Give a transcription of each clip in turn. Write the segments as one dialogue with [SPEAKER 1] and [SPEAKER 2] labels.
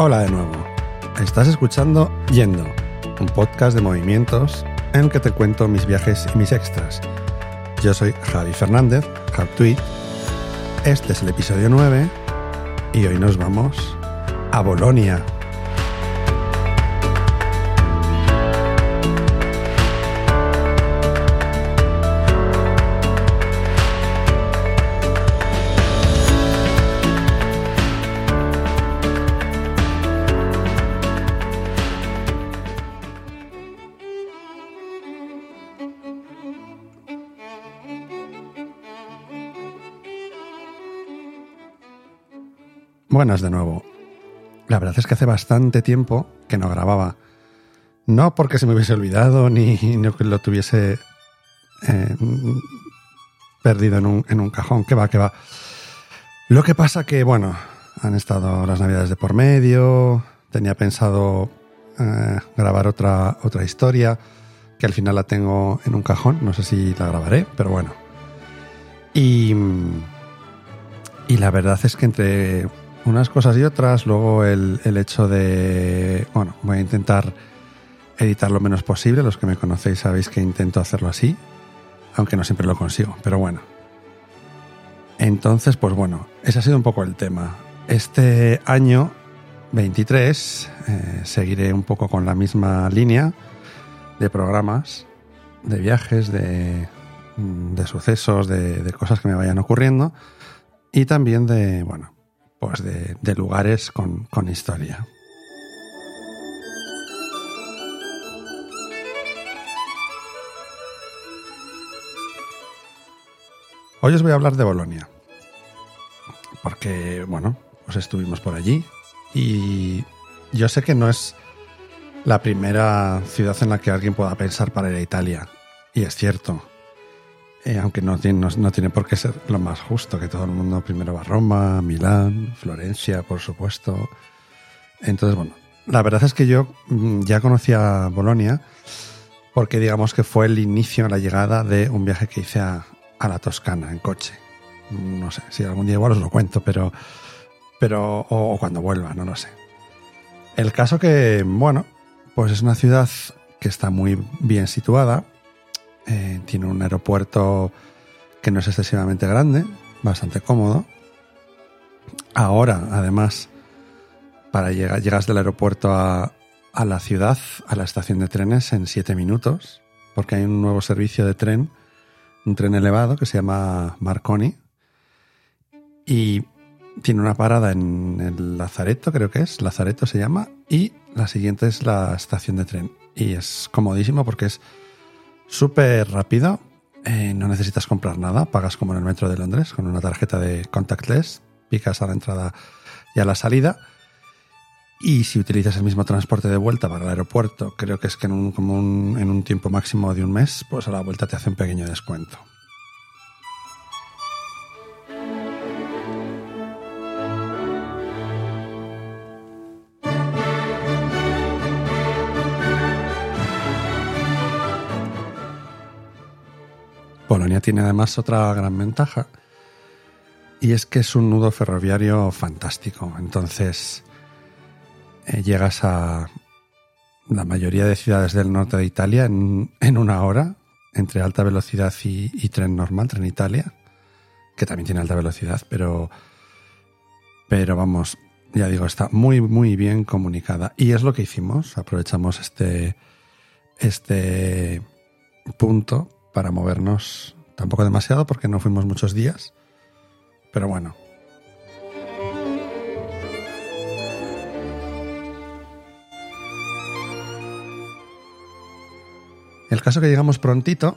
[SPEAKER 1] Hola de nuevo. Estás escuchando Yendo, un podcast de movimientos en el que te cuento mis viajes y mis extras. Yo soy Javi Fernández, HubTweet. Este es el episodio 9 y hoy nos vamos a Bolonia. Buenas de nuevo. La verdad es que hace bastante tiempo que no grababa. No porque se me hubiese olvidado ni, lo tuviese eh, perdido en un, en un cajón. Que va, que va. Lo que pasa que, bueno, han estado las navidades de por medio. Tenía pensado eh, grabar otra, otra historia que al final la tengo en un cajón. No sé si la grabaré, pero bueno. Y, y la verdad es que entre unas cosas y otras. Luego el, hecho de, bueno, voy a intentar editar lo menos posible. Los que me conocéis sabéis que intento hacerlo así, aunque no siempre lo consigo, pero bueno. Entonces, pues bueno, ese ha sido un poco el tema. Este año 23 eh, seguiré un poco con la misma línea de programas, de viajes, de, de sucesos, de, de cosas que me vayan ocurriendo y también de, bueno, pues de, lugares con, con historia. Hoy os voy a hablar de Bolonia, porque, bueno, pues estuvimos por allí y yo sé que no es la primera ciudad en la que alguien pueda pensar para ir a Italia, y es cierto, eh, aunque no tiene, no, tiene por qué ser lo más justo, que todo el mundo primero va a Roma, Milán, Florencia, por supuesto. Entonces, bueno, la verdad es que yo mm, ya conocía Bolonia porque digamos que fue el inicio, la llegada de un viaje que hice a, la Toscana en coche. No sé, si algún día igual os lo cuento, pero, pero o, o cuando vuelva, no lo sé. El caso que, bueno, pues es una ciudad que está muy bien situada, eh, tiene un aeropuerto que no es excesivamente grande, bastante cómodo. Ahora, además, para llegar, llegas del aeropuerto a, la ciudad, a la estación de trenes, en siete minutos, porque hay un nuevo servicio de tren, un tren elevado que se llama Marconi, y tiene una parada en el Lazareto, creo que es, Lazareto se llama, y la siguiente es la estación de tren. Y es comodísimo porque es súper rápido. Eh, no necesitas comprar nada. Pagas como en el metro de Londres con una tarjeta de contactless. Picas a la entrada y a la salida. Y si utilizas el mismo transporte de vuelta para el aeropuerto, creo que es que en un, como en un tiempo máximo de un mes, pues a la vuelta te hace un pequeño descuento. Polonia tiene además otra gran ventaja y es que es un nudo ferroviario fantástico. Entonces eh, llegas a la mayoría de ciudades del norte de Italia en, una hora entre alta velocidad y, tren normal, tren Italia, que también tiene alta velocidad, pero, pero vamos, ya digo, está muy, muy bien comunicada. Y es lo que hicimos, aprovechamos este, este punto para movernos. Tampoco demasiado porque no fuimos muchos días. Pero bueno. El caso que llegamos prontito,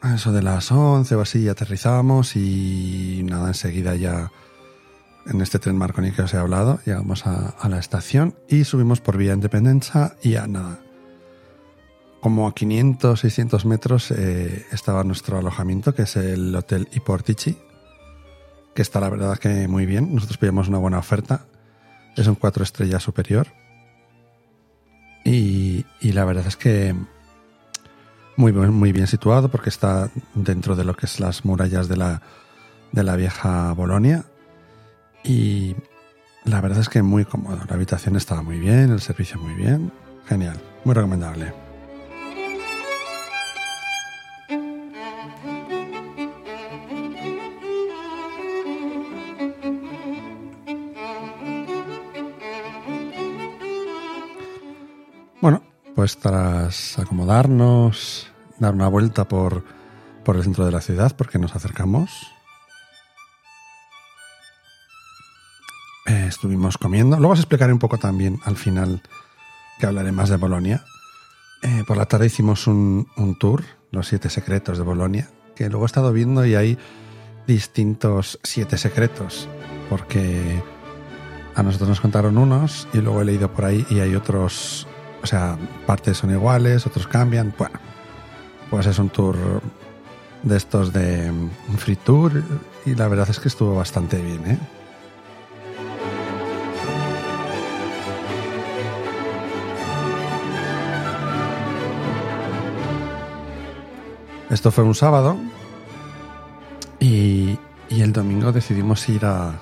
[SPEAKER 1] a eso de las 11 o así, aterrizamos y nada, enseguida ya en este tren Marconi que os he hablado, llegamos a, a la estación y subimos por vía Independencia y ya nada, como a 500, 600 metros eh, estaba nuestro alojamiento, que es el Hotel Iportici, que está la verdad que muy bien. Nosotros pillamos una buena oferta. Es un cuatro estrellas superior. Y, la verdad es que muy, muy bien situado porque está dentro de lo que es las murallas de la, de la vieja Bolonia. Y la verdad es que muy cómodo. La habitación estaba muy bien, el servicio muy bien. Genial, muy recomendable. Pues acomodarnos, dar una vuelta por, por el centro de la ciudad, porque nos acercamos, eh, estuvimos comiendo. Luego os explicaré un poco también al final que hablaré más de Bolonia. Eh, por la tarde hicimos un, un, tour, los siete secretos de Bolonia, que luego he estado viendo y hay distintos siete secretos, porque a nosotros nos contaron unos y luego he leído por ahí y hay otros o sea, partes son iguales, otros cambian. Bueno, pues es un tour de estos de un free tour y la verdad es que estuvo bastante bien, ¿eh? Esto fue un sábado y, y el domingo decidimos ir a,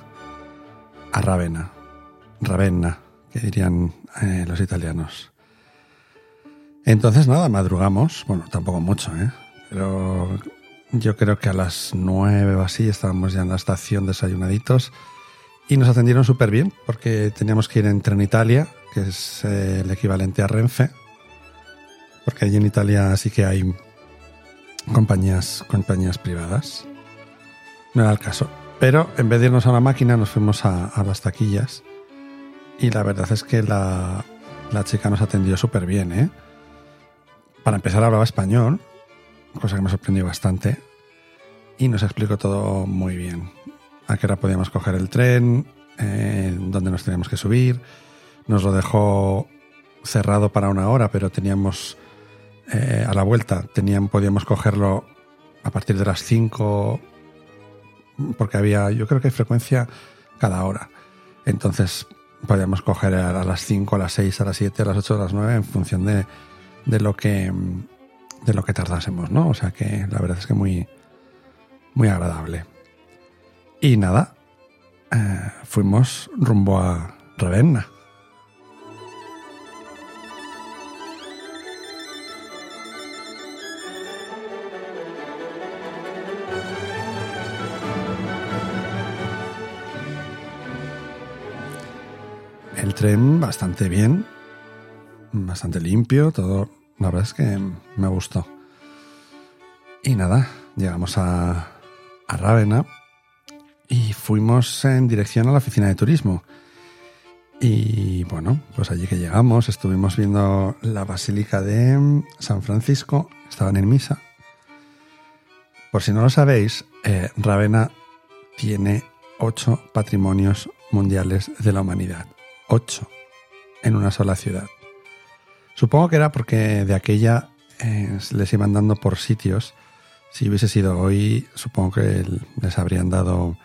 [SPEAKER 1] a Ravenna, Ravenna, que dirían eh, los italianos. Entonces, nada, madrugamos. Bueno, tampoco mucho, ¿eh? Pero yo creo que a las nueve o así estábamos ya en la estación desayunaditos y nos atendieron súper bien porque teníamos que ir en Tren Italia, que es eh, el equivalente a Renfe, porque allí en Italia sí que hay compañías, compañías privadas. No era el caso. Pero en vez de irnos a una máquina nos fuimos a, a las taquillas y la verdad es que la, la chica nos atendió súper bien, ¿eh? Para empezar hablaba español, cosa que me sorprendió bastante, y nos explicó todo muy bien. A qué hora podíamos coger el tren, eh, dónde nos teníamos que subir. Nos lo dejó cerrado para una hora, pero teníamos eh, a la vuelta, teníamos, podíamos cogerlo a partir de las 5, porque había, yo creo que hay frecuencia cada hora. Entonces podíamos coger a las 5, a las 6, a las 7, a las 8, a las 9, en función de, de lo que de lo que tardásemos, ¿no? O sea que la verdad es que muy muy agradable. Y nada, eh, fuimos rumbo a Ravenna. El tren bastante bien, bastante limpio, todo. La verdad es que me gustó. Y nada, llegamos a, a Rávena y fuimos en dirección a la oficina de turismo. Y bueno, pues allí que llegamos, estuvimos viendo la Basílica de San Francisco, estaban en misa. Por si no lo sabéis, eh, Rávena tiene ocho patrimonios mundiales de la humanidad. Ocho en una sola ciudad. Supongo que era porque de aquella eh, les iban dando por sitios. Si hubiese sido hoy, supongo que les habrían dado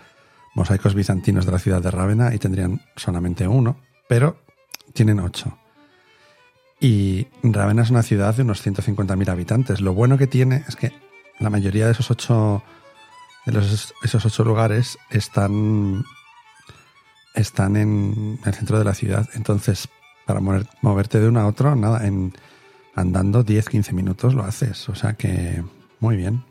[SPEAKER 1] mosaicos bizantinos de la ciudad de Rávena y tendrían solamente uno, pero tienen ocho. Y Rávena es una ciudad de unos 150.000 habitantes. Lo bueno que tiene es que la mayoría de esos ocho, de esos ocho lugares están, están en el centro de la ciudad. Entonces, para moverte de uno a otro, nada, en andando 10-15 minutos lo haces. O sea que muy bien.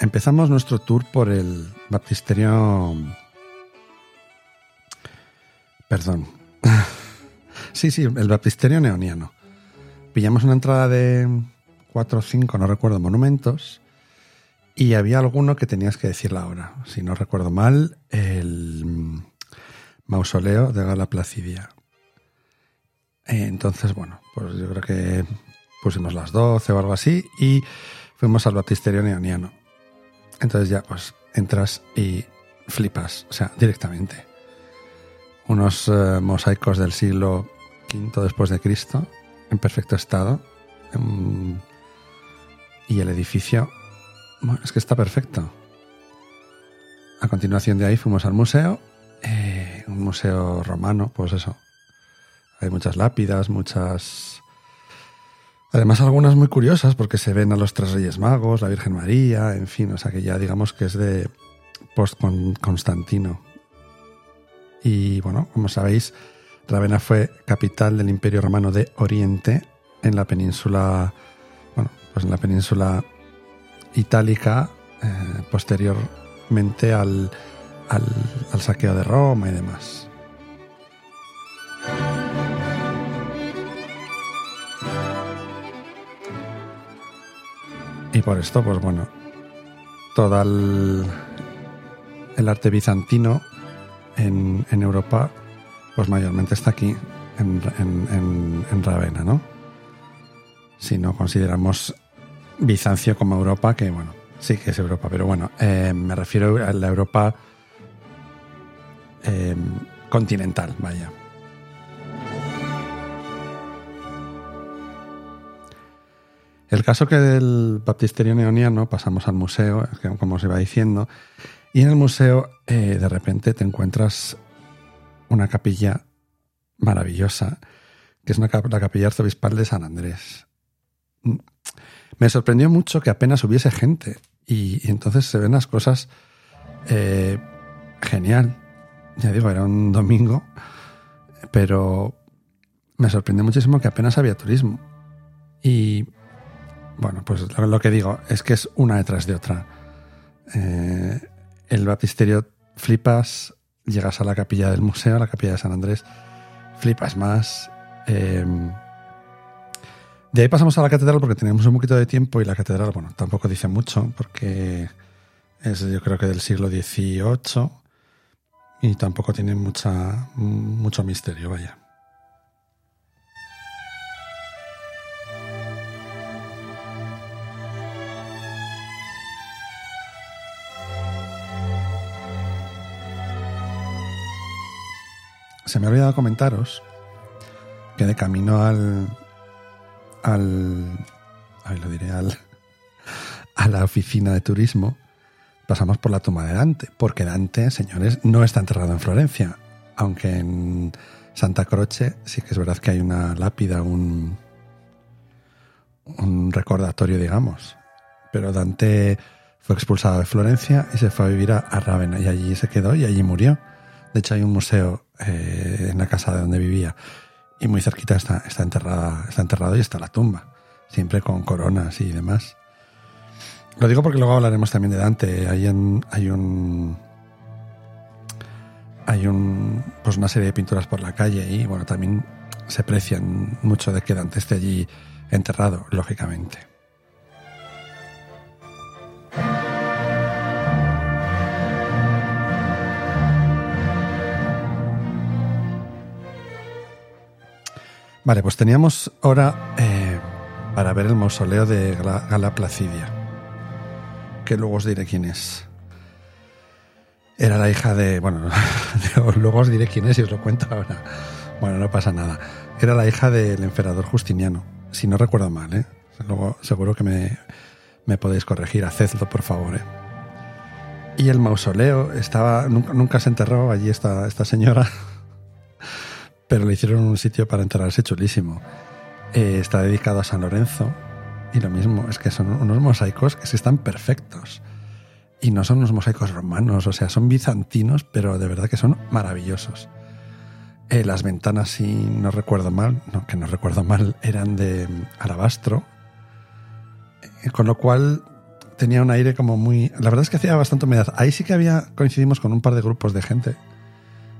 [SPEAKER 1] Empezamos nuestro tour por el baptisterio... Perdón. sí, sí, el baptisterio neoniano pillamos una entrada de cuatro o cinco, no recuerdo, monumentos, y había alguno que tenías que decir la hora. Si no recuerdo mal, el mausoleo de Gala Placidia. Eh, entonces, bueno, pues yo creo que pusimos las 12 o algo así y fuimos al baptisterio neoniano. Entonces ya, pues entras y flipas, o sea, directamente. Unos eh, mosaicos del siglo V después de Cristo, en perfecto estado. Em, y el edificio, bueno, es que está perfecto. A continuación de ahí fuimos al museo, eh, un museo romano, pues eso. Hay muchas lápidas, muchas... Además algunas muy curiosas porque se ven a los tres reyes magos, la Virgen María, en fin, o sea que ya digamos que es de post-Constantino. Y bueno, como sabéis, Ravenna fue capital del Imperio Romano de Oriente en la península, bueno, pues en la península itálica, eh, posteriormente al, al saqueo de Roma y demás. Y por esto, pues bueno, todo el, arte bizantino en, Europa, pues mayormente está aquí, en, en, ¿no? Si no consideramos Bizancio como Europa, que bueno, sí que es Europa, pero bueno, eh, me refiero a la Europa eh, continental, vaya. El caso que del baptisterio neoniano pasamos al museo, como os iba diciendo, y en el museo eh, de repente te encuentras una capilla maravillosa, que es una, la capilla arzobispal de San Andrés. Mm. Me sorprendió mucho que apenas hubiese gente y, entonces se ven las cosas eh, genial. Ya digo, era un domingo, pero me sorprendió muchísimo que apenas había turismo. Y bueno, pues lo, que digo es que es una detrás de otra. Eh, el baptisterio flipas, llegas a la capilla del museo, a la capilla de San Andrés, flipas más. Eh, de ahí pasamos a la catedral porque tenemos un poquito de tiempo y la catedral, bueno, tampoco dice mucho porque es yo creo que del siglo XVIII y tampoco tiene mucha, mucho misterio, vaya. Se me ha olvidado comentaros que de camino al. al. Ahí lo diré, al. a la oficina de turismo, pasamos por la tumba de Dante, porque Dante, señores, no está enterrado en Florencia, aunque en Santa Croce sí que es verdad que hay una lápida, un. un recordatorio, digamos. Pero Dante fue expulsado de Florencia y se fue a vivir a, a Ravenna, y allí se quedó y allí murió. De hecho, hay un museo eh, en la casa de donde vivía y muy cerquita está, está, enterrada, está enterrado y está la tumba, siempre con coronas y demás. Lo digo porque luego hablaremos también de Dante. Hay, hay un. Hay un, pues una serie de pinturas por la calle y bueno, también se aprecian mucho de que Dante esté allí enterrado, lógicamente. Vale, pues teníamos hora eh, para ver el mausoleo de Gala, Placidia, que luego os diré quién es. Era la hija de. Bueno, luego os diré quién es y os lo cuento ahora. Bueno, no pasa nada. Era la hija del emperador Justiniano, si no recuerdo mal, ¿eh? Luego seguro que me, me podéis corregir. Hacedlo, por favor, ¿eh? Y el mausoleo estaba. Nunca, nunca se enterró allí esta, esta señora pero le hicieron un sitio para enterrarse chulísimo. Eh, está dedicado a San Lorenzo y lo mismo, es que son unos mosaicos que sí están perfectos. Y no son unos mosaicos romanos, o sea, son bizantinos, pero de verdad que son maravillosos. Eh, las ventanas, si no recuerdo mal, no, que no recuerdo mal, eran de alabastro, eh, con lo cual tenía un aire como muy... La verdad es que hacía bastante humedad. Ahí sí que había, coincidimos con un par de grupos de gente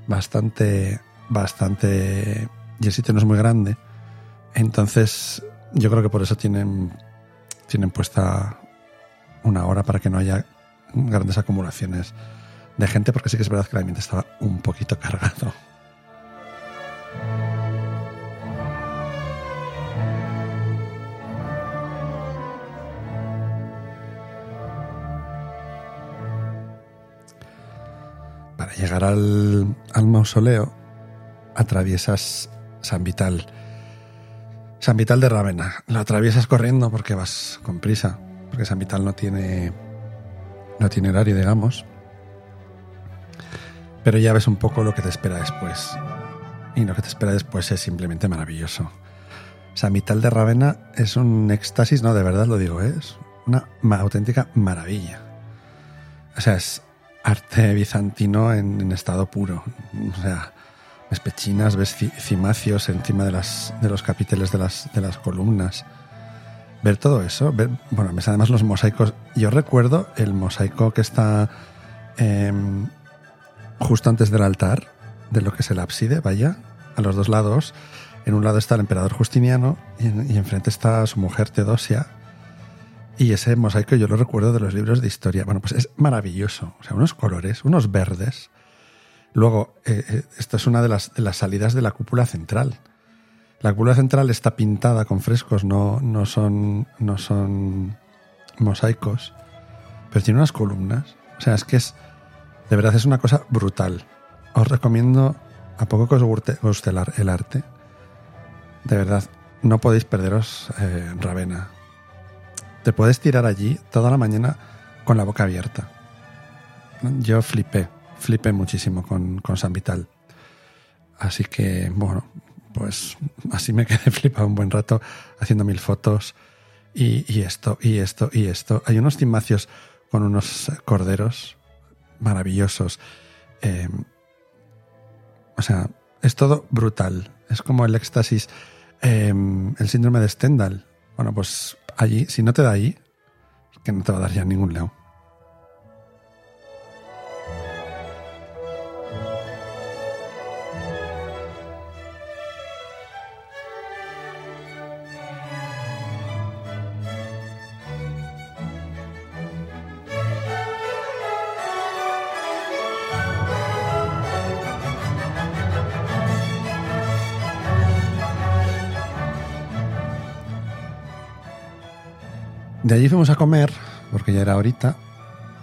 [SPEAKER 1] bastante bastante... Y el sitio no es muy grande. Entonces, yo creo que por eso tienen, tienen puesta una hora para que no haya grandes acumulaciones de gente, porque sí que es verdad que el ambiente estaba un poquito cargado. Para llegar al, al mausoleo atraviesas San Vital. San Vital de Rávena. Lo atraviesas corriendo porque vas con prisa, porque San Vital no tiene, no tiene horario, digamos. Pero ya ves un poco lo que te espera después. y lo que te espera después es simplemente maravilloso. O sea, Mital de Ravenna es un éxtasis, no, de verdad lo digo, ¿eh? es una auténtica maravilla. O sea, es arte bizantino en, estado puro. O sea, ves pechinas, ves cimacios encima de, las, de los capiteles de las, de las columnas. Ver todo eso, ver, bueno, además los mosaicos. Yo recuerdo el mosaico que está em, justo antes del altar, de lo que es el ábside, vaya, a los dos lados. En un lado está el emperador Justiniano y, y enfrente está su mujer Teodosia y ese mosaico yo lo recuerdo de los libros de historia. Bueno, pues es maravilloso. O sea, unos colores, unos verdes. Luego, eh, eh, esto es una de las, salidas de la cúpula central. La cúpula central está pintada con frescos, no, no, son, no son mosaicos, pero tiene unas columnas. O sea, es que es, de verdad es una cosa brutal. Os recomiendo, a poco que os guste, el arte, de verdad, no podéis perderos eh, Ravena te puedes tirar allí toda la mañana con la boca abierta. Yo flipé, flipé muchísimo con, con San Vital. Así que, bueno, pues así me quedé flipado un buen rato haciendo mil fotos y, esto, y esto, y esto. Hay unos cimacios con unos corderos maravillosos. Eh, o sea, es todo brutal. Es como el éxtasis, eh, el síndrome de Stendhal. Bueno, pues allí, si no te da ahí, que no te va a dar ya ningún león. Allí fuimos a comer, porque ya era ahorita,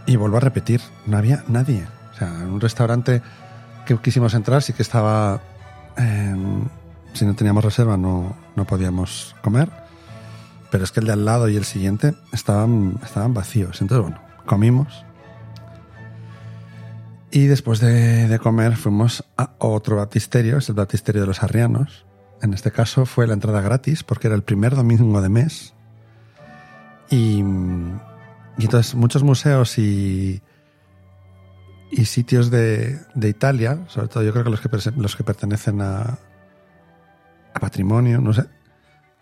[SPEAKER 1] y vuelvo a repetir, no había nadie. O sea, en un restaurante que quisimos entrar sí que estaba... Em, si no teníamos reserva no, no podíamos comer, pero es que el de al lado y el siguiente estaban, estaban vacíos. Entonces, bueno, comimos. Y después de, de, comer fuimos a otro baptisterio, es el baptisterio de los arrianos. En este caso fue la entrada gratis porque era el primer domingo de mes y, entonces muchos museos y, y sitios de, de, Italia, sobre todo yo creo que los que, los que pertenecen a, patrimonio, no sé,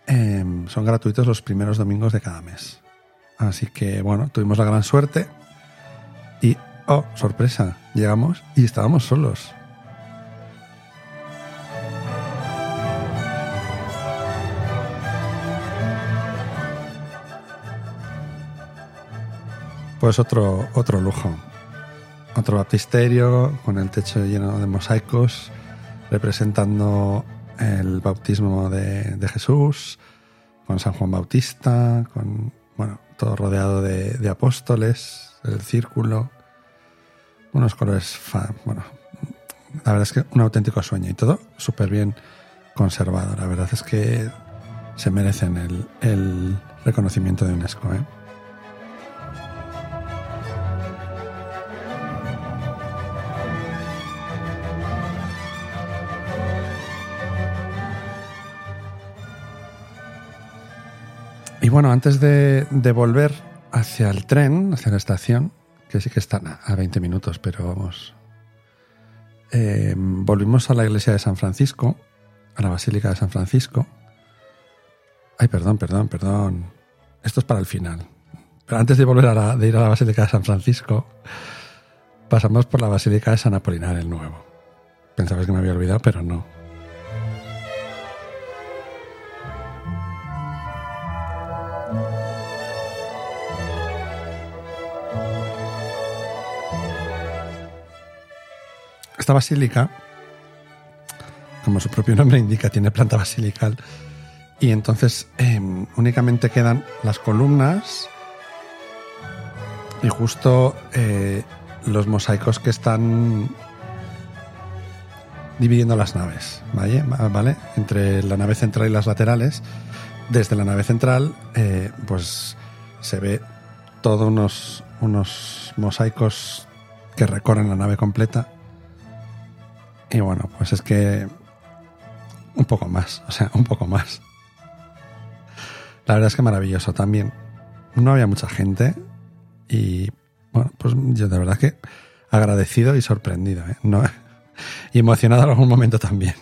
[SPEAKER 1] em, son gratuitos los primeros domingos de cada mes. Así que bueno, tuvimos la gran suerte y, oh, sorpresa, llegamos y estábamos solos. Pues otro, otro lujo. Otro baptisterio con el techo lleno de mosaicos representando el bautismo de, Jesús, con San Juan Bautista, con, bueno, todo rodeado de, apóstoles, el círculo, unos colores, bueno, la verdad es que un auténtico sueño y todo súper bien conservado. La verdad es que se merecen el, el reconocimiento de UNESCO. ¿eh? Y bueno, antes de, volver hacia el tren, hacia la estación, que sí que están a 20 minutos, pero vamos. Eh, volvimos a la iglesia de San Francisco, a la Basílica de San Francisco. Ay, perdón, perdón, perdón. Esto es para el final. Pero antes de volver a ir a la Basílica de San Francisco, pasamos por la Basílica de San Apolinar el Nuevo. Pensabas que me había olvidado, pero no. Esta basílica, como su propio nombre indica, tiene planta basilical. Y entonces em, únicamente quedan las columnas y justo eh, los mosaicos que están dividiendo las naves, ¿vale? ¿vale? Entre la nave central y las laterales. Desde la nave central, eh, pues se ve todos unos, unos mosaicos que recorren la nave completa y bueno, pues es que un poco más, o sea, un poco más. La verdad es que maravilloso también. No había mucha gente y bueno, pues yo de verdad que agradecido y sorprendido, ¿eh? no, y emocionado en algún momento también.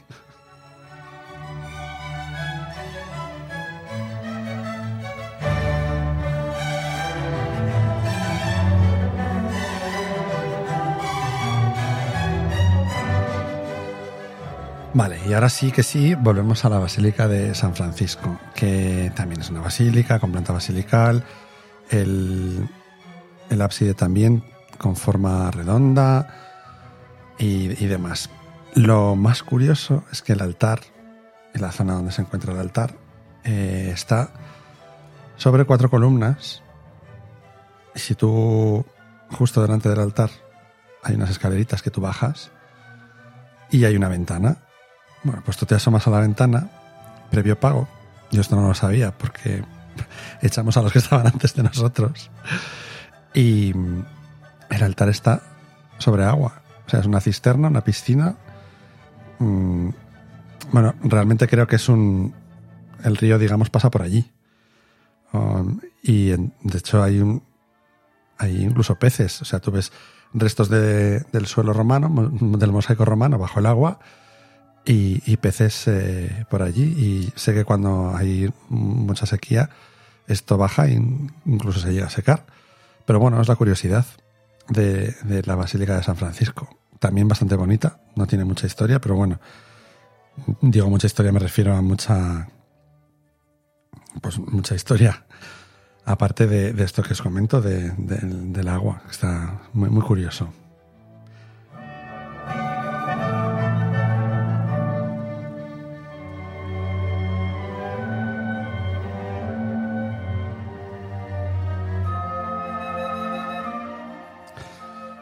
[SPEAKER 1] Y ahora sí que sí, volvemos a la Basílica de San Francisco, que también es una basílica con planta basilical, el, el ábside también con forma redonda y, demás. Lo más curioso es que el altar, en la zona donde se encuentra el altar, eh, está sobre cuatro columnas. Y si tú, justo delante del altar, hay unas escaleritas que tú bajas y hay una ventana bueno, pues tú te asomas a la ventana, previo pago. Yo esto no lo sabía porque echamos a los que estaban antes de nosotros. Y el altar está sobre agua. O sea, es una cisterna, una piscina. Mm, bueno, realmente creo que es un. El río, digamos, pasa por allí. Um, y de hecho hay. Hay incluso peces. O sea, tú ves restos de, del suelo romano, del mosaico romano bajo el agua y, peces eh, por allí. Y sé que cuando hay mucha sequía, esto baja e incluso se llega a secar. Pero bueno, es la curiosidad de, la Basílica de San Francisco. También bastante bonita, no tiene mucha historia, pero bueno, digo mucha historia, me refiero a mucha. Pues mucha historia. Aparte de, esto que os comento del agua, está muy, muy curioso.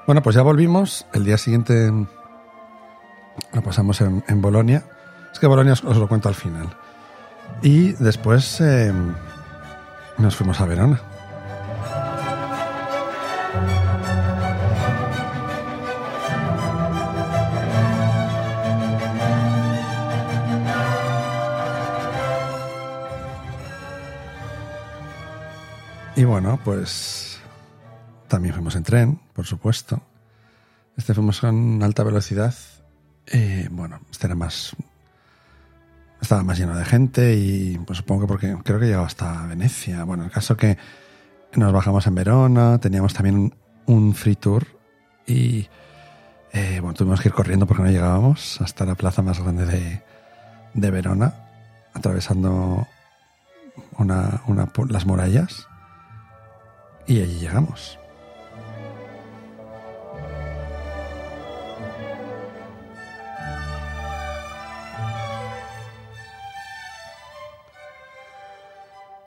[SPEAKER 1] Bueno, pues ya volvimos. El día siguiente lo pasamos en, Bolonia. Es que Bolonia os, lo cuento al final. Y después eh, nos fuimos a Verona. Y bueno, pues también fuimos en tren, por supuesto. Este fuimos con alta velocidad. Eh, bueno, este era más. Estaba más lleno de gente y pues supongo que porque creo que llegaba hasta Venecia. Bueno, el caso que nos bajamos en Verona, teníamos también un free tour y eh, bueno, tuvimos que ir corriendo porque no llegábamos hasta la plaza más grande de, de Verona, atravesando una, una, las murallas y allí llegamos.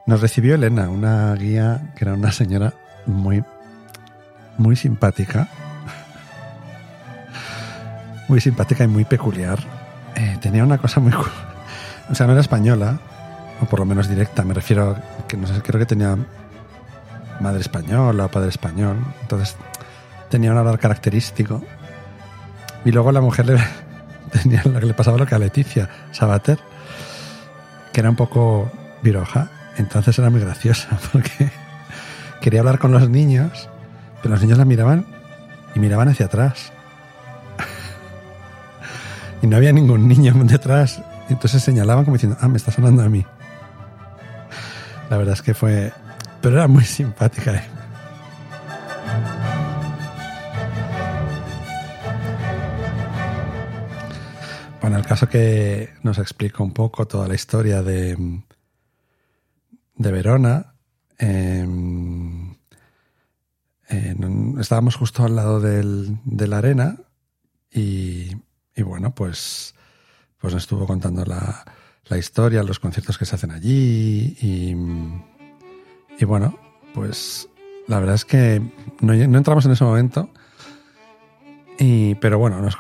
[SPEAKER 1] Nos recibió Elena, una guía que era una señora muy, muy simpática. Muy simpática y muy peculiar. Eh, tenía una cosa muy... O sea, no era española, o por lo menos directa. Me refiero a que no sé, creo que tenía madre española o padre español. Entonces tenía un hablar característico. Y luego la mujer le, tenía, le pasaba lo que a Leticia Sabater, que era un poco viroja entonces era muy graciosa porque quería hablar con los niños, pero los niños la miraban y miraban hacia atrás. y no había ningún niño detrás. Entonces señalaban como diciendo, ah, me estás hablando a mí. La verdad es que fue... Pero era muy simpática. ¿eh? Bueno, el caso que nos explica un poco toda la historia de, de Verona. Em, estábamos justo al lado del, de la arena y, bueno, pues, pues nos estuvo contando la, la, historia, los conciertos que se hacen allí y, y bueno, pues la verdad es que no, entramos en ese momento, y, pero bueno, nos,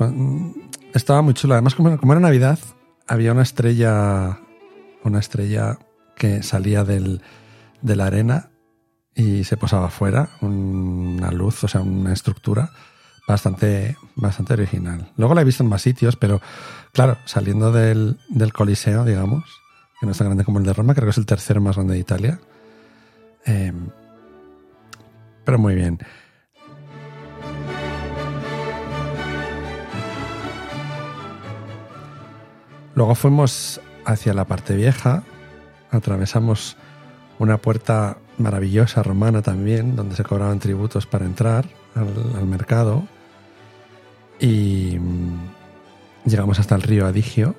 [SPEAKER 1] estaba muy chulo. Además, como, como era Navidad, había una estrella, una estrella que salía del, de la arena y se posaba afuera, una luz, o sea, una estructura, bastante, bastante original. Luego la he visto en más sitios, pero claro, saliendo del, del Coliseo, digamos, que no es tan grande como el de Roma, creo que es el tercero más grande de Italia. Eh, pero muy bien. Luego fuimos hacia la parte vieja, atravesamos una puerta maravillosa romana también, donde se cobraban tributos para entrar al, mercado. Y mm, llegamos hasta el río Adigio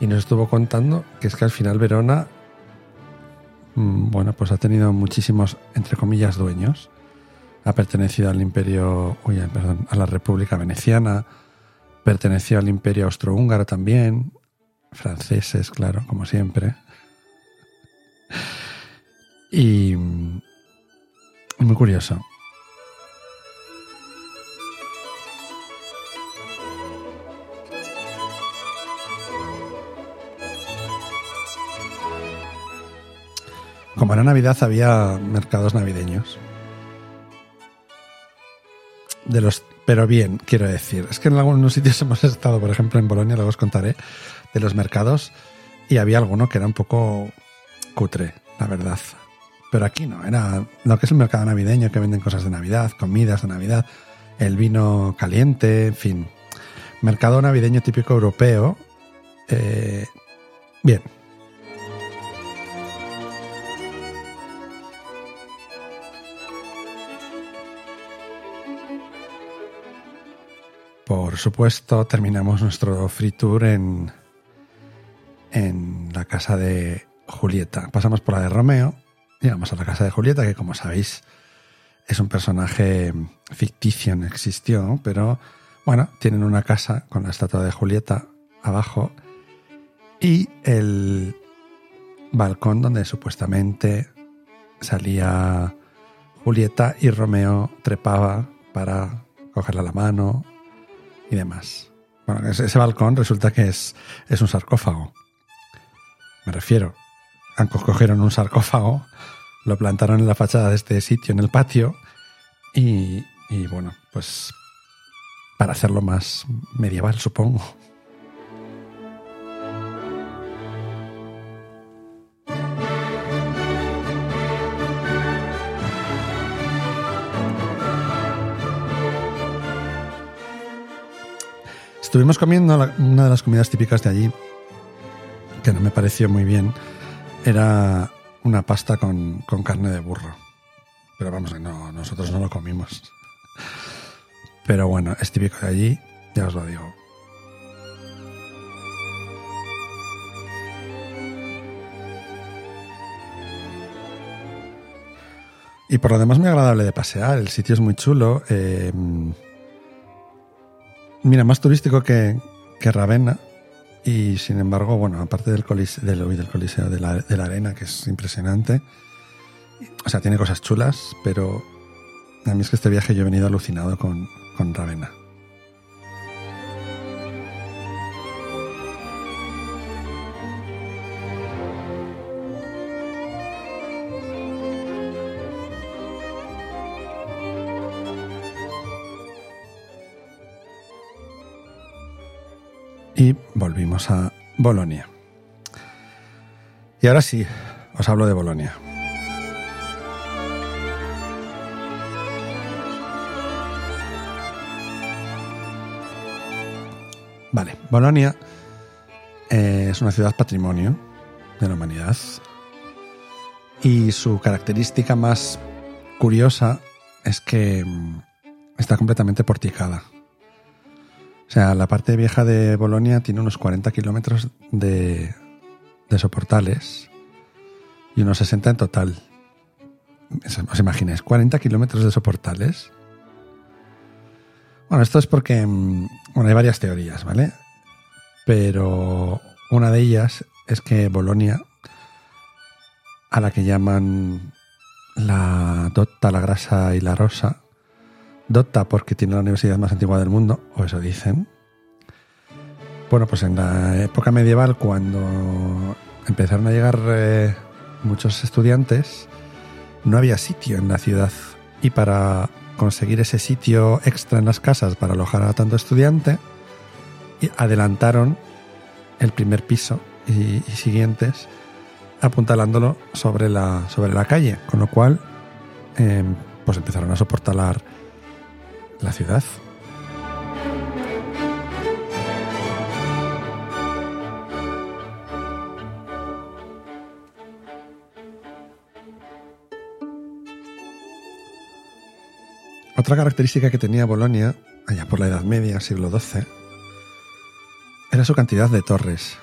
[SPEAKER 1] y nos estuvo contando que es que al final Verona, mm, bueno, pues ha tenido muchísimos, entre comillas, dueños. Ha pertenecido al imperio, uy, perdón, a la República Veneciana, perteneció al imperio austrohúngaro también, franceses, claro, como siempre. Y muy curioso. Como era Navidad había mercados navideños. De los, pero bien, quiero decir. Es que en algunos sitios hemos estado, por ejemplo en Bolonia, luego os contaré, de los mercados y había alguno que era un poco cutre, la verdad. Pero aquí no, era lo que es el mercado navideño, que venden cosas de Navidad, comidas de Navidad, el vino caliente, en fin. Mercado navideño típico europeo. Eh, bien. Por supuesto, terminamos nuestro free tour en, en la casa de Julieta. Pasamos por la de Romeo, llegamos a la casa de Julieta, que como sabéis es un personaje ficticio, no existió, pero bueno, tienen una casa con la estatua de Julieta abajo y el balcón donde supuestamente salía Julieta y Romeo trepaba para cogerla la mano y demás. Bueno, ese, balcón resulta que es, es un sarcófago. Me refiero, cogieron un sarcófago, lo plantaron en la fachada de este sitio, en el patio, y, y bueno, pues para hacerlo más medieval, supongo. Estuvimos comiendo una de las comidas típicas de allí, que no me pareció muy bien, era una pasta con, carne de burro. Pero vamos, no, nosotros no lo comimos. Pero bueno, es típico de allí, ya os lo digo. Y por lo demás muy agradable de pasear, el sitio es muy chulo. Eh, mira, más turístico que, que Ravenna, y sin embargo, bueno, aparte del coliseo, del, del coliseo de la, de la, arena, que es impresionante, o sea, tiene cosas chulas, pero a mí es que este viaje yo he venido alucinado con, con Ravenna. Y volvimos a Bolonia. Y ahora sí, os hablo de Bolonia. Vale, Bolonia eh, es una ciudad patrimonio de la humanidad y su característica más curiosa es que mm, está completamente porticada. Sea, la parte vieja de Bolonia tiene unos 40 kilómetros de, de soportales y unos 60 en total. ¿Os imagináis? 40 kilómetros de soportales. Bueno, esto es porque mm, bueno, hay varias teorías, ¿vale? Pero una de ellas es que Bolonia, a la que llaman la Dotta, la Grasa y la Rosa, Dota porque tiene la universidad más antigua del mundo, o eso dicen. Bueno, pues en la época medieval, cuando empezaron a llegar eh, muchos estudiantes, no había sitio en la ciudad. Y para conseguir ese sitio extra en las casas para alojar a tanto estudiante adelantaron el primer piso y, siguientes apuntalándolo sobre la, sobre la calle, con lo cual eh, pues empezaron a soportar la ciudad. Otra característica que tenía Bolonia, allá por la Edad Media, siglo XII, era su cantidad de torres.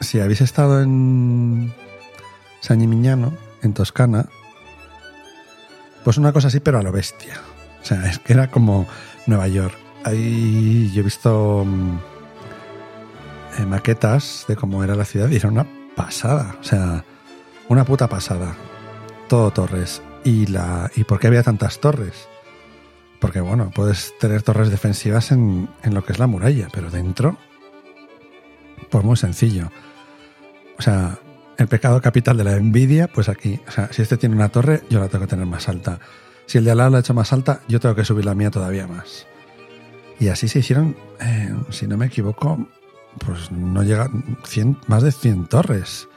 [SPEAKER 1] Si habéis estado en San Gimignano, en Toscana, pues una cosa así, pero a lo bestia. O sea, es que era como Nueva York. Ahí yo he visto mm, eh, maquetas de cómo era la ciudad y era una pasada. O sea, una puta pasada. Todo torres. ¿Y, la, ¿Y por qué había tantas torres? Porque, bueno, puedes tener torres defensivas en, en lo que es la muralla, pero dentro, pues muy sencillo. O sea, el pecado capital de la envidia, pues aquí, o sea, si este tiene una torre, yo la tengo que tener más alta. Si el de al lado la ha hecho más alta, yo tengo que subir la mía todavía más. Y así se hicieron, eh, si no me equivoco, pues no llega 100, más de 100 torres.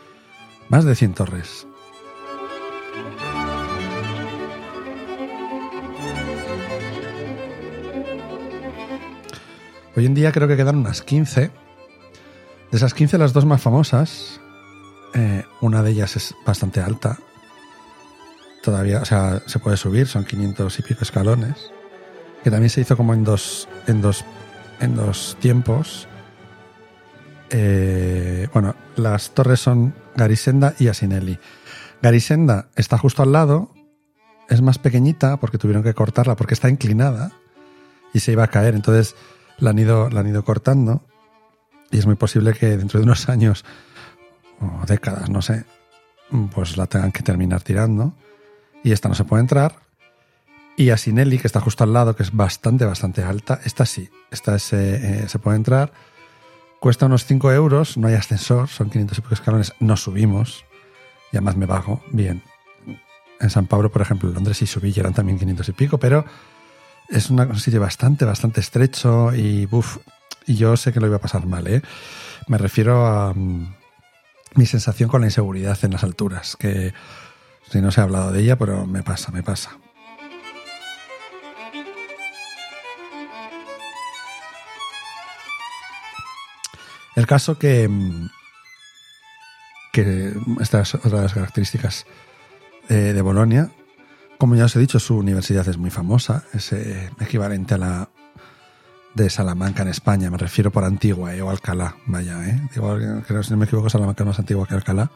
[SPEAKER 1] Más de 100 torres. Hoy en día creo que quedan unas 15. De esas 15, las dos más famosas, eh, una de ellas es bastante alta. Todavía, o sea, se puede subir, son 500 y pico escalones. Que también se hizo como en dos, en dos, en dos tiempos. Eh, bueno, las torres son Garisenda y Asinelli. Garisenda está justo al lado, es más pequeñita porque tuvieron que cortarla porque está inclinada y se iba a caer. Entonces la han ido, la han ido cortando y es muy posible que dentro de unos años o décadas, no sé, pues la tengan que terminar tirando. Y esta no se puede entrar. Y a Sinelli, que está justo al lado, que es bastante, bastante alta, esta sí, esta eh, se puede entrar. Cuesta unos 5 euros, no hay ascensor, son 500 y pico escalones, no subimos. Y además me bajo, bien. En San Pablo, por ejemplo, en Londres sí subí y eran también 500 y pico, pero es un sitio bastante, bastante estrecho y buf, y yo sé que lo iba a pasar mal, ¿eh? Me refiero a, mm, mi sensación con la inseguridad en las alturas, que si no se ha hablado de ella, pero me pasa, me pasa. El caso que, que esta es otra de las características eh, de Bolonia. Como ya os he dicho, su universidad es muy famosa, es eh, equivalente a la de Salamanca en España, me refiero por Antigua eh, o Alcalá, vaya, ¿eh? Digo, creo, si no me equivoco, Salamanca es más antigua que Alcalá.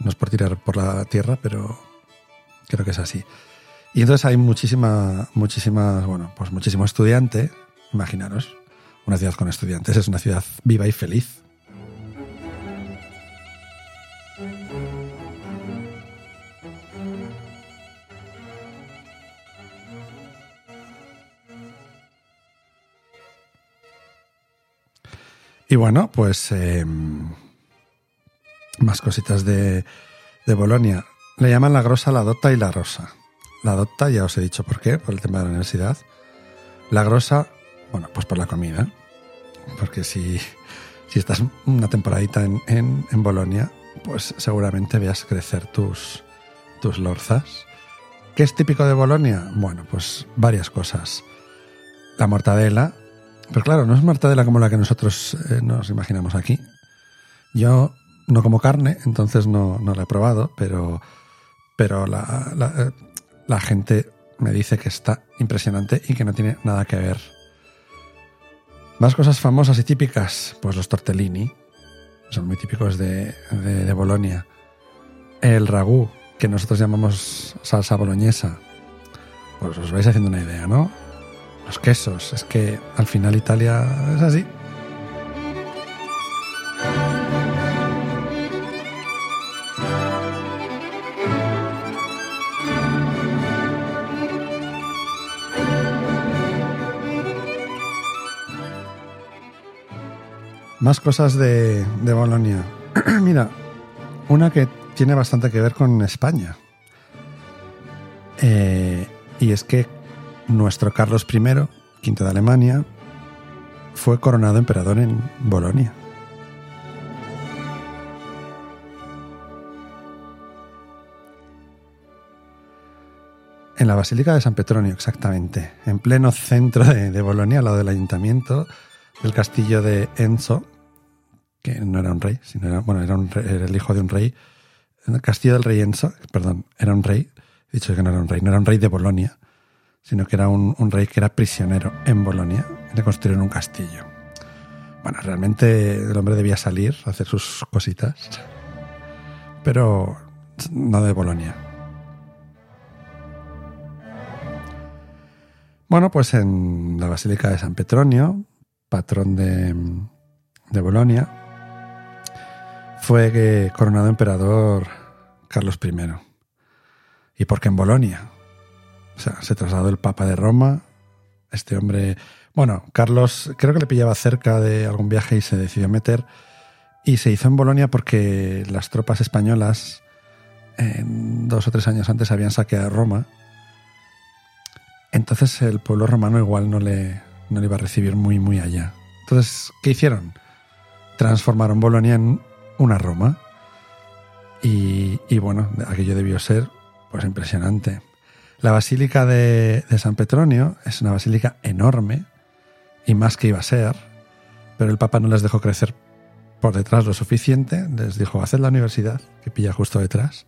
[SPEAKER 1] No es por tirar por la tierra, pero creo que es así. Y entonces hay muchísima, muchísimas, bueno, pues muchísimo estudiante, imaginaros, una ciudad con estudiantes, es una ciudad viva y feliz. Y bueno, pues eh, más cositas de, de Bolonia. Le llaman la grosa, la dota y la rosa. La dota, ya os he dicho por qué, por el tema de la universidad. La grosa, bueno, pues por la comida. Porque si, si estás una temporadita en, en, en Bolonia, pues seguramente veas crecer tus, tus lorzas. ¿Qué es típico de Bolonia? Bueno, pues varias cosas. La mortadela, pero claro, no es mortadela como la que nosotros eh, nos imaginamos aquí. Yo no como carne, entonces no, no la he probado, pero, pero la, gente me dice que está impresionante y que no tiene nada que ver. Más cosas famosas y típicas, pues los tortellini, son muy típicos de, de, de Bolonia. El ragú, que nosotros llamamos salsa boloñesa, pues os vais haciendo una idea, ¿no? Los quesos, es que al final Italia es así. Más cosas de, de Bolonia. Mira, una que tiene bastante que ver con España. Eh, y es que nuestro Carlos I, quinto de Alemania, fue coronado emperador en Bolonia. En la Basílica de San Petronio, exactamente, en pleno centro de, de Bolonia, al lado del ayuntamiento, del castillo de Enzo, que no era un rey, sino era, bueno, era, un era el hijo de un rey, el castillo del rey Enzo, perdón, era un rey, he dicho que no era un rey, no era un rey de Bolonia, sino que era un, un rey que era prisionero en Bolonia y le construyeron un castillo. Bueno, realmente el hombre debía salir a hacer sus cositas, pero no de Bolonia. Bueno, pues en la Basílica de San Petronio, patrón de, de Bolonia, fue coronado emperador Carlos I. ¿Y por qué en Bolonia? O sea, se trasladó el Papa de Roma, este hombre, bueno, Carlos creo que le pillaba cerca de algún viaje y se decidió meter y se hizo en Bolonia porque las tropas españolas dos o tres años antes habían saqueado Roma entonces el pueblo romano igual no le, no le iba a recibir muy, muy allá. Entonces, ¿qué hicieron? Transformaron Bolonia en una Roma. Y, bueno, aquello debió ser pues impresionante. La Basílica de, San Petronio es una basílica enorme y más que iba a ser, pero el Papa no les dejó crecer por detrás lo suficiente, les dijo, haced la universidad, que pilla justo detrás,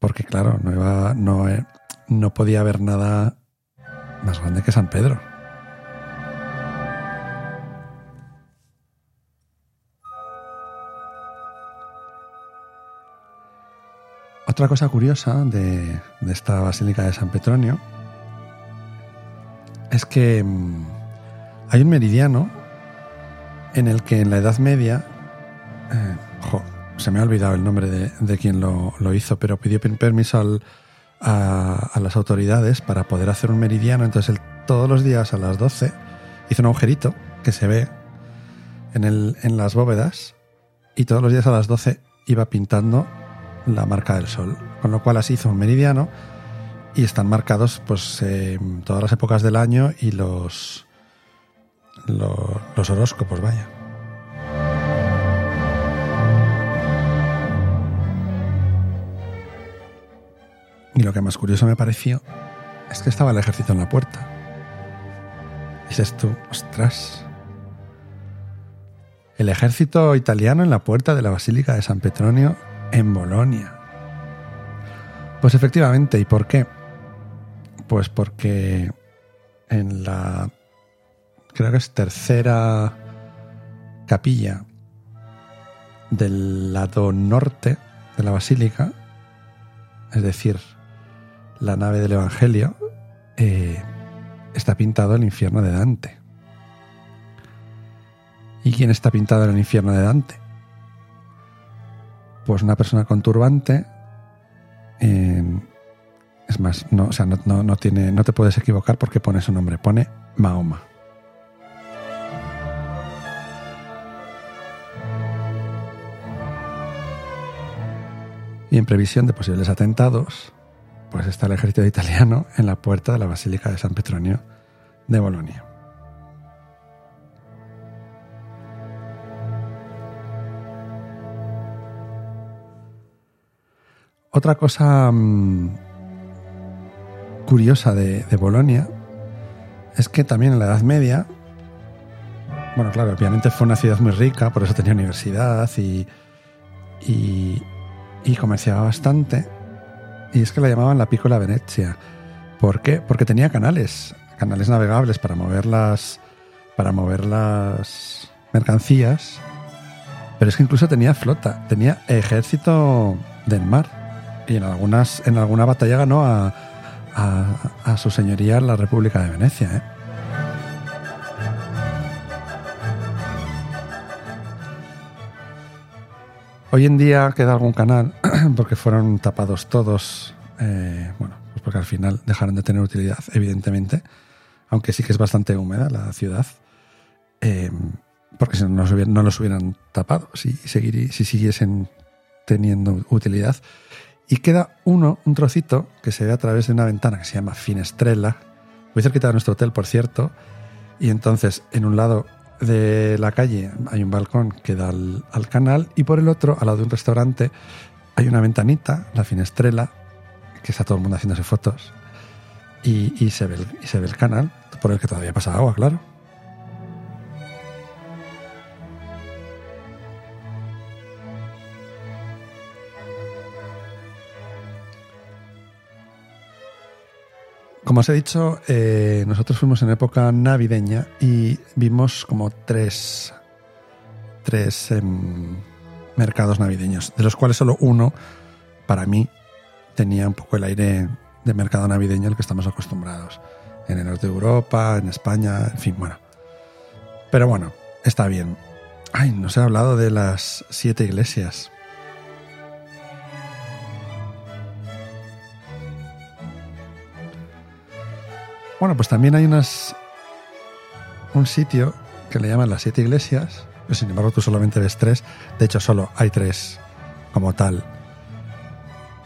[SPEAKER 1] porque claro, no, iba, no, no podía haber nada más grande que San Pedro. Otra cosa curiosa de, esta Basílica de San Petronio es que mmm, hay un meridiano en el que en la Edad Media, eh, se me ha olvidado el nombre de, quien lo, hizo, pero pidió permiso a, las autoridades para poder hacer un meridiano. Entonces, él, todos los días a las 12 hizo un agujerito que se ve en las bóvedas y todos los días a las 12 iba pintando la marca del sol. Con lo cual, así hizo un meridiano y están marcados pues todas las épocas del año y los, los, los horóscopos, vaya. Y lo que más curioso me pareció es que estaba el ejército en la puerta. Dices tú, ostras. El ejército italiano en la puerta de la Basílica de San Petronio en Bolonia. Pues efectivamente, ¿y por qué? Pues porque en la, creo que es tercera capilla del lado norte de la basílica, es decir, la nave del Evangelio, eh, está pintado el infierno de Dante. ¿Y quién está pintado en el infierno de Dante? Pues una persona con turbante. Eh, es más, no, o sea, no, no, tiene, no te puedes equivocar porque pone su nombre, pone Mahoma. Y en previsión de posibles atentados, pues está el ejército italiano en la puerta de la Basílica de San Petronio de Bolonia. Otra cosa mmm, curiosa de, Bolonia es que también en la Edad Media, bueno, claro, obviamente fue una ciudad muy rica, por eso tenía universidad y, comerciaba bastante, y es que la llamaban la Piccola Venezia. ¿Por qué? Porque tenía canales, canales navegables para mover las, para mover las mercancías, pero es que incluso tenía flota, tenía ejército del mar y en algunas, en alguna batalla ganó a, a, su señoría la República de Venecia. ¿eh? Hoy en día queda algún canal porque fueron tapados todos, eh, bueno, pues porque al final dejaron de tener utilidad, evidentemente, aunque sí que es bastante húmeda la ciudad, eh, porque si no, no, no, los hubieran tapado, si, seguir, si siguiesen teniendo utilidad. Y queda uno, un trocito, que se ve a través de una ventana que se llama Finestrella, muy cerquita de nuestro hotel, por cierto. Y entonces, en un lado de la calle hay un balcón que da al, al canal y por el otro, al lado de un restaurante, hay una ventanita, la finestrela, que está todo el mundo haciéndose fotos. Y, y se, ve el, y se ve el canal, por el que todavía pasa agua, claro. Como os he dicho, eh, nosotros fuimos en época navideña y vimos como tres, tres em, mercados navideños, de los cuales solo uno, para mí, tenía un poco el aire de mercado navideño al que estamos acostumbrados. En el norte de Europa, en España, en fin, bueno. Pero bueno, está bien. Ay, nos he hablado de las siete iglesias. Bueno, pues también hay unas un sitio que le llaman las siete iglesias, pero sin embargo tú solamente ves tres, de hecho solo hay tres como tal.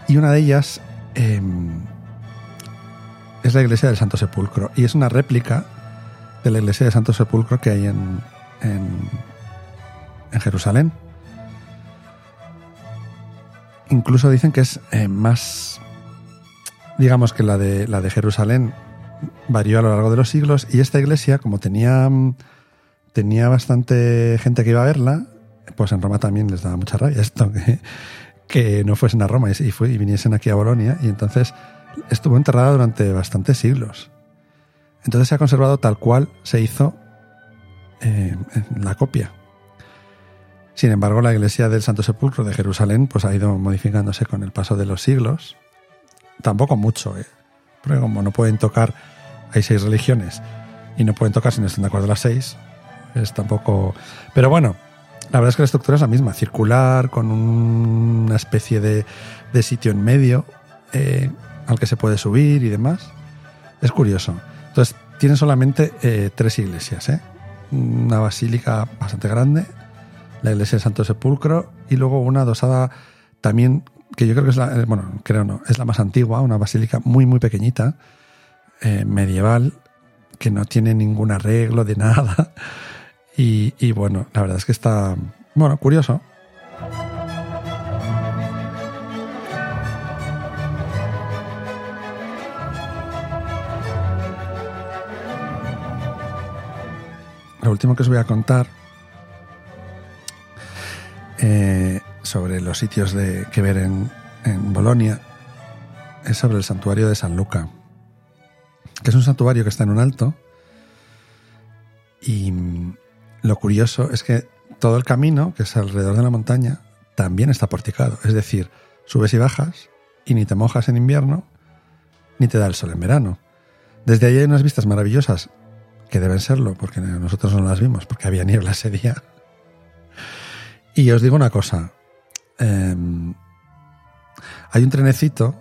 [SPEAKER 1] Y una de ellas eh, es la iglesia del Santo Sepulcro y es una réplica de la iglesia del Santo Sepulcro que hay en, en, en Jerusalén. Incluso dicen que es eh, más, digamos que la de, la de Jerusalén varió a lo largo de los siglos y esta iglesia, como tenía, tenía bastante gente que iba a verla, pues en Roma también les daba mucha rabia esto, que, no fuesen a Roma y, viniesen aquí a Bolonia y entonces estuvo enterrada durante bastantes siglos. Entonces se ha conservado tal cual se hizo eh, la copia. Sin embargo, la iglesia del Santo Sepulcro de Jerusalén pues, ha ido modificándose con el paso de los siglos. Tampoco mucho, ¿eh? Porque como no pueden tocar, hay seis religiones y no pueden tocar si no están de acuerdo las seis, es tampoco... Pero bueno, la verdad es que la estructura es la misma, circular, con una especie de, de sitio en medio eh, al que se puede subir y demás. Es curioso. Entonces, tiene solamente eh, tres iglesias, ¿eh? una basílica bastante grande, la iglesia del Santo Sepulcro y luego una adosada también que yo creo que es la, eh, bueno, creo no, es la más antigua, una basílica muy, muy pequeñita, eh, medieval, que no tiene ningún arreglo de nada. Y, y, bueno, la verdad es que está, bueno, curioso. Lo último que os voy a contar eh, sobre los sitios de, que ver en, Bolonia es sobre el santuario de San Luca, que es un santuario que está en un alto y lo curioso es que todo el camino, que es alrededor de la montaña, también está porticado. Es decir, subes y bajas y ni te mojas en invierno, ni te da el sol en verano. Desde allí hay unas vistas maravillosas, que deben serlo, porque nosotros no las vimos, porque había niebla ese día. Y os digo una cosa, eh, hay un trenecito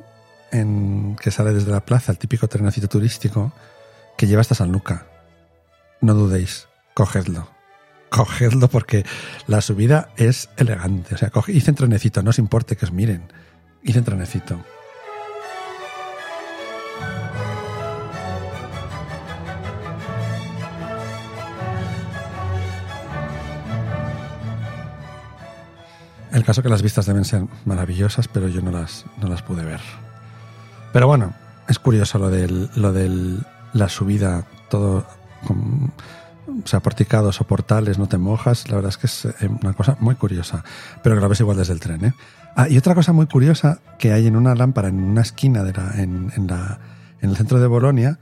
[SPEAKER 1] en, que sale desde la plaza, el típico trenecito turístico, que lleva hasta San Luca. No dudéis, cogedlo. Cogedlo porque la subida es elegante. O sea, coge, hice trenecito, no os importe que os miren. Hice trenecito. El caso que las vistas deben ser maravillosas, pero yo no las, no las pude ver. Pero bueno, es curioso lo de lo del, la subida, todo con, o sea, porticados o portales, no te mojas. La verdad es que es eh, una cosa muy curiosa, pero que lo ves igual desde el tren. ¿eh? Ah, y otra cosa muy curiosa que hay en una lámpara, en una esquina de la, en, en, la, en el centro de Bolonia,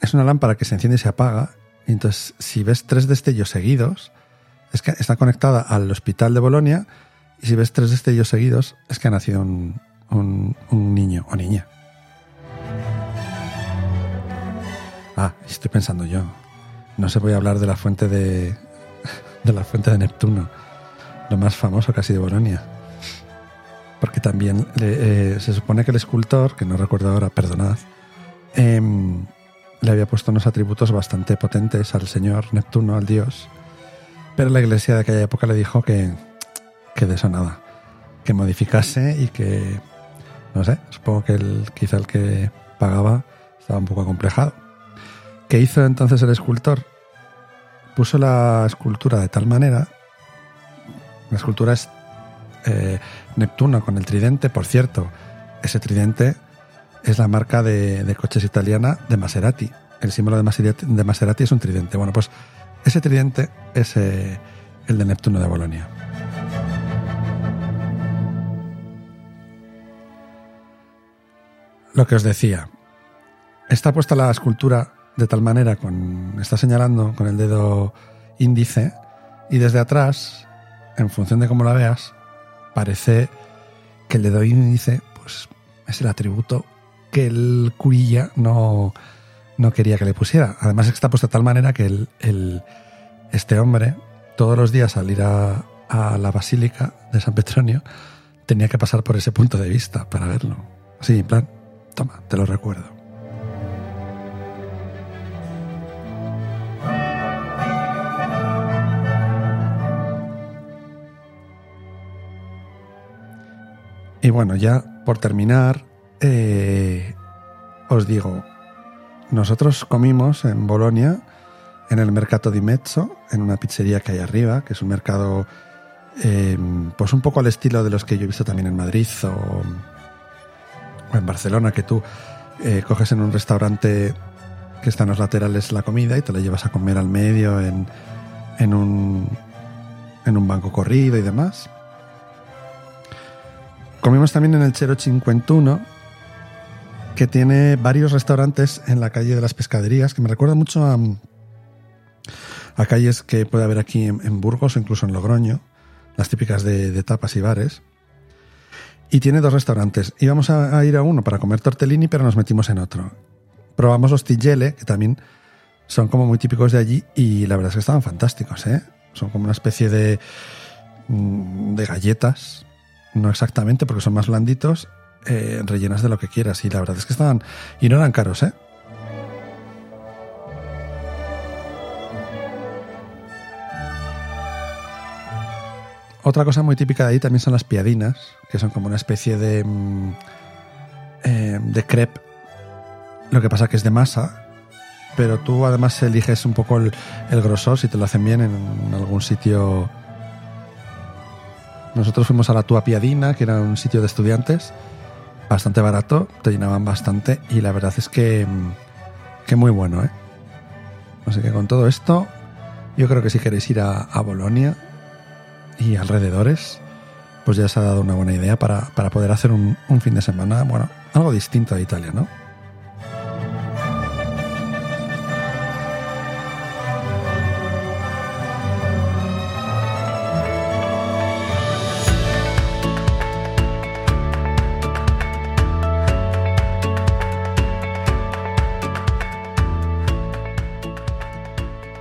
[SPEAKER 1] es una lámpara que se enciende y se apaga. Entonces, si ves tres destellos seguidos, es que está conectada al hospital de Bolonia y si ves tres destellos seguidos, es que ha nacido un, un, niño o niña. Ah, estoy pensando yo. No se voy a hablar de la fuente de, de la fuente de Neptuno, lo más famoso casi de Bolonia. Porque también eh, se supone que el escultor, que no recuerdo ahora, perdonad, eh, le había puesto unos atributos bastante potentes al señor Neptuno, al dios. Pero la iglesia de aquella época le dijo que, que de eso nada, que modificase y que, no sé, supongo que el, quizá el que pagaba estaba un poco acomplejado. ¿Qué hizo entonces el escultor? Puso la escultura de tal manera, la escultura es eh, Neptuno con el tridente, por cierto, ese tridente es la marca de, coches italiana de Maserati. El símbolo de Maserati, es un tridente. Bueno, pues ese tridente es eh, el de Neptuno de Bolonia. Lo que os decía, está puesta la escultura de tal manera con está señalando con el dedo índice y desde atrás, en función de cómo la veas, parece que el dedo índice pues es el atributo que el curilla no, no quería que le pusiera. Además está puesto de tal manera que el, este hombre todos los días al ir a, a la basílica de San Petronio tenía que pasar por ese punto de vista para verlo. Así, en plan, toma, te lo recuerdo. Y bueno, ya por terminar, eh, os digo, nosotros comimos en Bolonia, en el Mercato di Mezzo, en una pizzería que hay arriba, que es un mercado em, pues un poco al estilo de los que yo he visto también en Madrid o, en Barcelona, que tú eh, coges en un restaurante que está en los laterales la comida y te la llevas a comer al medio en, en, un, en un banco corrido y demás. Comimos también en el Chero 51, que tiene varios restaurantes en la calle de las pescaderías, que me recuerda mucho a calles que puede haber aquí en, Burgos o incluso en Logroño, las típicas de, tapas y bares. Y tiene dos restaurantes. Íbamos a, ir a uno para comer tortellini, pero nos metimos en otro. Probamos los tigelle, que también son como muy típicos de allí, y la verdad es que estaban fantásticos, ¿eh? Son como una especie de, mm, de galletas no exactamente porque son más blanditos, eh, rellenas de lo que quieras. Y la verdad es que estaban. Y no eran caros, ¿eh? Otra cosa muy típica de ahí también son las piadinas, que son como una especie de. Mm, eh, de crepe. Lo que pasa que es de masa, pero tú además eliges un poco el, grosor si te lo hacen bien en algún sitio nosotros fuimos a la Tua Piadina, que era un sitio de estudiantes, bastante barato, te llenaban bastante y la verdad es que, que muy bueno, ¿eh? Así que con todo esto, yo creo que si queréis ir a, a Bolonia y alrededores, pues ya se ha dado una buena idea para, para poder hacer un, un fin de semana, bueno, algo distinto a Italia, ¿no?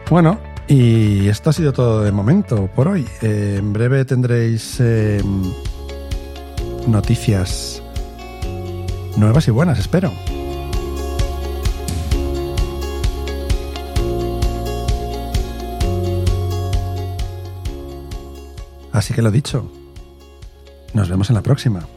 [SPEAKER 1] Bueno, y esto ha sido todo de momento por hoy. Eh, en breve tendréis eh, noticias nuevas y buenas, espero. Así que lo dicho, nos vemos en la próxima.